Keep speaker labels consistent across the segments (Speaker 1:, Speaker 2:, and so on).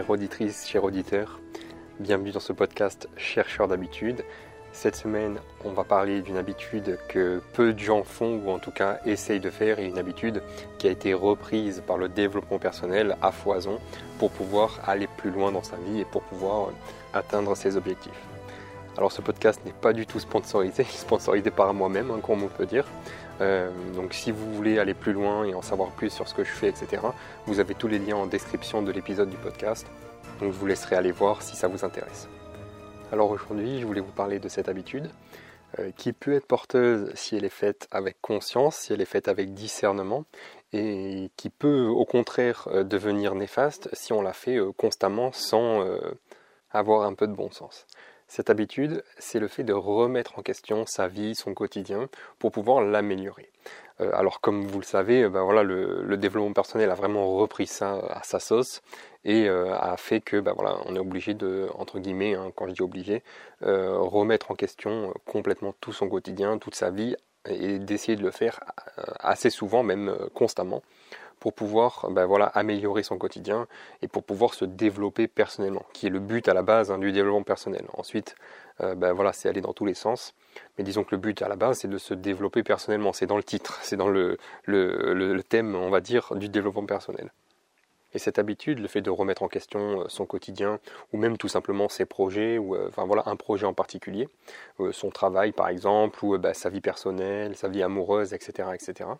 Speaker 1: chère auditrice, cher auditeur. Bienvenue dans ce podcast Chercheur d'habitude. Cette semaine, on va parler d'une habitude que peu de gens font ou en tout cas essayent de faire et une habitude qui a été reprise par le développement personnel à foison pour pouvoir aller plus loin dans sa vie et pour pouvoir atteindre ses objectifs. Alors ce podcast n'est pas du tout sponsorisé, sponsorisé par moi-même, hein, comme on peut dire. Euh, donc si vous voulez aller plus loin et en savoir plus sur ce que je fais, etc., vous avez tous les liens en description de l'épisode du podcast. Donc je vous laisserai aller voir si ça vous intéresse. Alors aujourd'hui, je voulais vous parler de cette habitude euh, qui peut être porteuse si elle est faite avec conscience, si elle est faite avec discernement, et qui peut au contraire euh, devenir néfaste si on la fait constamment sans avoir un peu de bon sens. Cette habitude, c'est le fait de remettre en question sa vie, son quotidien, pour pouvoir l'améliorer. Euh, alors comme vous le savez, ben voilà, le, développement personnel a vraiment repris ça à sa sauce et euh, a fait que ben voilà, on est obligé de, entre guillemets, hein, quand je dis obligé, euh, remettre en question complètement tout son quotidien, toute sa vie, et d'essayer de le faire assez souvent, même constamment, pour pouvoir ben voilà, améliorer son quotidien et pour pouvoir se développer personnellement, qui est le but à la base hein, du développement personnel. Ensuite, euh, ben voilà, c'est aller dans tous les sens, mais disons que le but à la base, c'est de se développer personnellement. C'est dans le titre, c'est dans le, thème, on va dire, du développement personnel. Et cette habitude, le fait de remettre en question euh, son quotidien, ou même tout simplement ses projets, ou euh, enfin voilà un projet en particulier, son travail par exemple, ou ben, sa vie personnelle, sa vie amoureuse, etc., etc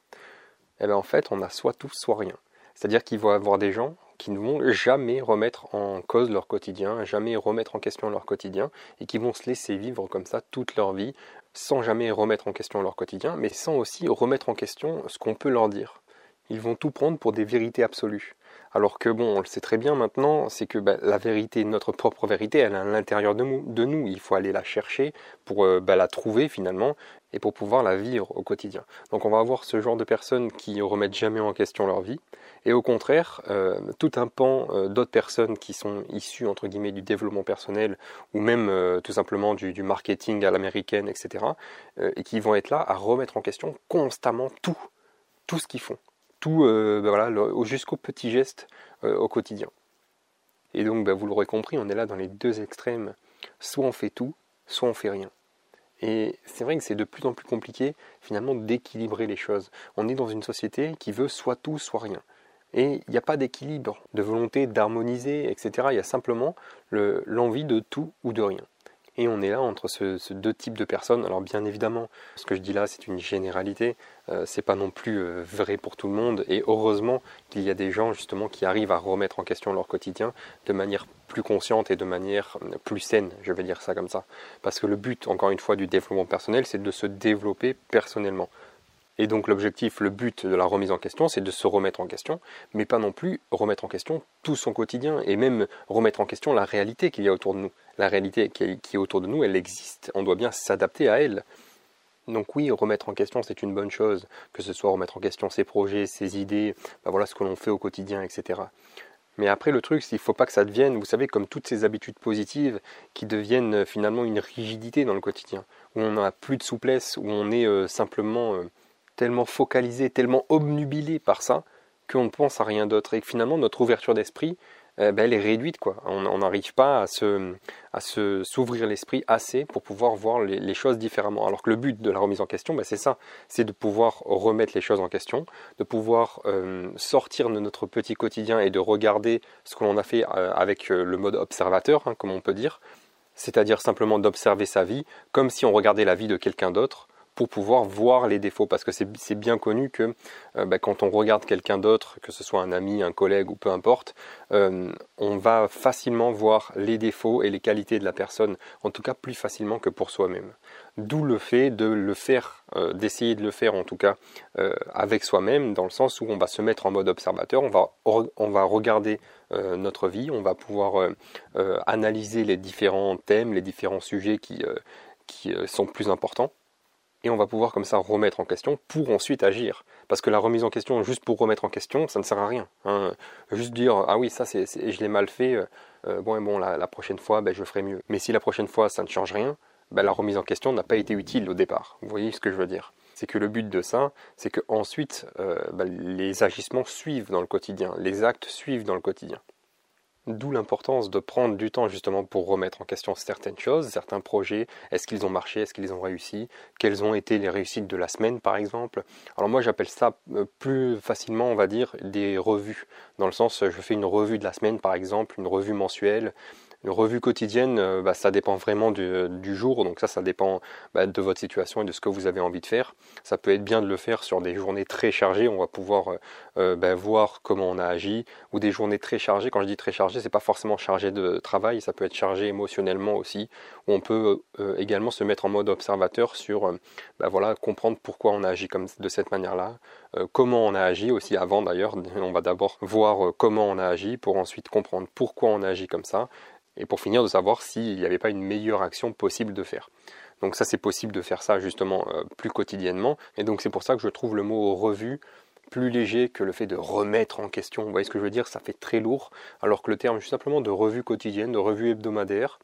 Speaker 1: en fait, on a soit tout, soit rien. C'est-à-dire qu'il va y avoir des gens qui ne vont jamais remettre en cause leur quotidien, jamais remettre en question leur quotidien, et qui vont se laisser vivre comme ça toute leur vie, sans jamais remettre en question leur quotidien, mais sans aussi remettre en question ce qu'on peut leur dire. Ils vont tout prendre pour des vérités absolues. Alors que bon, on le sait très bien maintenant, c'est que bah, la vérité, notre propre vérité, elle est à l'intérieur de nous, Il faut aller la chercher pour euh, bah, la trouver finalement et pour pouvoir la vivre au quotidien. Donc on va avoir ce genre de personnes qui remettent jamais en question leur vie, et au contraire, euh, tout un pan euh, d'autres personnes qui sont issues entre guillemets du développement personnel ou même tout simplement du, marketing à l'américaine, etc., et qui vont être là à remettre en question constamment tout, tout ce qu'ils font, tout, ben voilà, jusqu'au petit geste au quotidien. Et donc, ben, vous l'aurez compris, on est là dans les deux extrêmes. Soit on fait tout, soit on fait rien. Et c'est vrai que c'est de plus en plus compliqué finalement d'équilibrer les choses. On est dans une société qui veut soit tout, soit rien. Et il n'y a pas d'équilibre, de volonté d'harmoniser, etc. Il y a simplement l'envie de tout ou de rien. Et on est là entre ce, deux types de personnes. Alors bien évidemment, ce que je dis là, c'est une généralité. Euh, c'est pas non plus euh, vrai pour tout le monde. Et heureusement qu'il y a des gens justement qui arrivent à remettre en question leur quotidien de manière plus consciente et de manière euh, plus saine, je vais dire ça comme ça. Parce que le but, encore une fois, du développement personnel, c'est de se développer personnellement. Et donc l'objectif, le but de la remise en question, c'est de se remettre en question, mais pas non plus remettre en question tout son quotidien, et même remettre en question la réalité qu'il y a autour de nous. La réalité qui est autour de nous, elle existe, on doit bien s'adapter à elle. Donc oui, remettre en question, c'est une bonne chose, que ce soit remettre en question ses projets, ses idées, ben voilà ce que l'on fait au quotidien, etc. Mais après, le truc, c'est qu'il ne faut pas que ça devienne, vous savez, comme toutes ces habitudes positives qui deviennent euh, finalement une rigidité dans le quotidien, où on n'a plus de souplesse, où on est euh, simplement euh, tellement focalisé, tellement obnubilé par ça, qu'on ne pense à rien d'autre. Et que finalement, notre ouverture d'esprit, eh ben, elle est réduite. Quoi. On n'arrive pas à se, à se, s'ouvrir l'esprit assez pour pouvoir voir les, choses différemment. Alors que le but de la remise en question, ben, c'est ça, c'est de pouvoir remettre les choses en question, de pouvoir euh, sortir de notre petit quotidien et de regarder ce que l'on a fait euh, avec euh, le mode observateur, hein, comme on peut dire, c'est-à-dire simplement d'observer sa vie comme si on regardait la vie de quelqu'un d'autre pour pouvoir voir les défauts. Parce que c'est bien connu que euh, bah, quand on regarde quelqu'un d'autre, que ce soit un ami, un collègue ou peu importe, euh, on va facilement voir les défauts et les qualités de la personne, en tout cas plus facilement que pour soi-même. D'où le fait de le faire, euh, d'essayer de le faire en tout cas avec soi-même, dans le sens où on va se mettre en mode observateur, on va, on va regarder notre vie, on va pouvoir analyser les différents thèmes, les différents sujets qui, qui sont plus importants et on va pouvoir comme ça remettre en question pour ensuite agir. Parce que la remise en question juste pour remettre en question, ça ne sert à rien. Hein. Juste dire ah oui ça c'est, je l'ai mal fait, euh, euh, bon et bon la, prochaine fois ben, je ferai mieux. Mais si la prochaine fois ça ne change rien, ben, la remise en question n'a pas été utile au départ. Vous voyez ce que je veux dire? C'est que le but de ça, c'est que ensuite euh, ben, les agissements suivent dans le quotidien, les actes suivent dans le quotidien. D'où l'importance de prendre du temps justement pour remettre en question certaines choses, certains projets. Est-ce qu'ils ont marché? Est-ce qu'ils ont réussi? Quelles ont été les réussites de la semaine par exemple? Alors moi j'appelle ça euh, plus facilement on va dire des revues. Dans le sens je fais une revue de la semaine par exemple, une revue mensuelle une revue quotidienne, euh, bah, ça dépend vraiment du, jour, donc ça, ça dépend bah, de votre situation et de ce que vous avez envie de faire. Ça peut être bien de le faire sur des journées très chargées, on va pouvoir euh, euh, bah, voir comment on a agi, ou des journées très chargées. Quand je dis très chargées, c'est pas forcément chargé de travail, ça peut être chargé émotionnellement aussi, on peut également se mettre en mode observateur sur, voilà, comprendre pourquoi on a agi comme de cette manière-là, comment on a agi aussi avant d'ailleurs. On va d'abord voir comment on a agi pour ensuite comprendre pourquoi on a agi comme ça et pour finir de savoir s'il n'y avait pas une meilleure action possible de faire. Donc ça c'est possible de faire ça justement euh, plus quotidiennement, et donc c'est pour ça que je trouve le mot revue plus léger que le fait de remettre en question. Vous voyez ce que je veux dire? Ça fait très lourd, alors que le terme simplement de revue quotidienne, de revue hebdomadaire,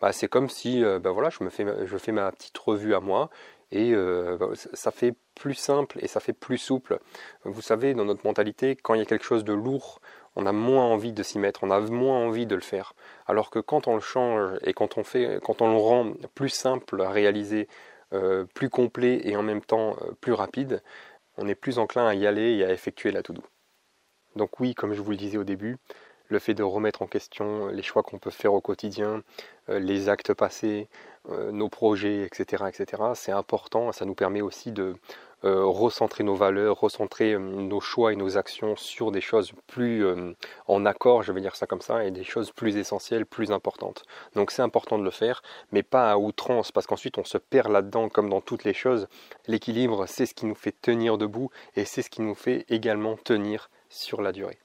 Speaker 1: bah, c'est comme si euh, bah, voilà, je, me fais, je fais ma petite revue à moi, et euh, ça fait plus simple et ça fait plus souple. Vous savez, dans notre mentalité, quand il y a quelque chose de lourd, on a moins envie de s'y mettre, on a moins envie de le faire. Alors que quand on le change et quand on, fait, quand on le rend plus simple à réaliser, euh, plus complet et en même temps euh, plus rapide, on est plus enclin à y aller et à effectuer la to-do. Donc oui, comme je vous le disais au début, le fait de remettre en question les choix qu'on peut faire au quotidien, euh, les actes passés, nos projets, etc., etc., c'est important. Ça nous permet aussi de, euh, recentrer nos valeurs, recentrer euh, nos choix et nos actions sur des choses plus euh, en accord, je vais dire ça comme ça, et des choses plus essentielles, plus importantes. Donc c'est important de le faire, mais pas à outrance, parce qu'ensuite on se perd là-dedans comme dans toutes les choses. L'équilibre, c'est ce qui nous fait tenir debout et c'est ce qui nous fait également tenir sur la durée.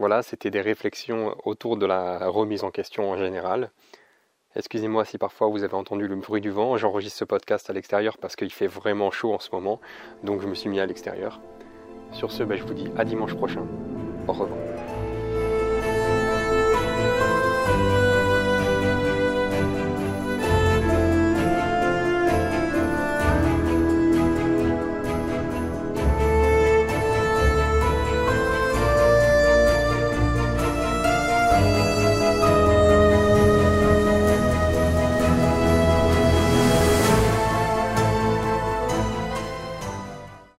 Speaker 1: Voilà, c'était des réflexions autour de la remise en question en général. Excusez-moi si parfois vous avez entendu le bruit du vent, j'enregistre ce podcast à l'extérieur parce qu'il fait vraiment chaud en ce moment, donc je me suis mis à l'extérieur. Sur ce, ben, je vous dis à dimanche prochain. Au revoir.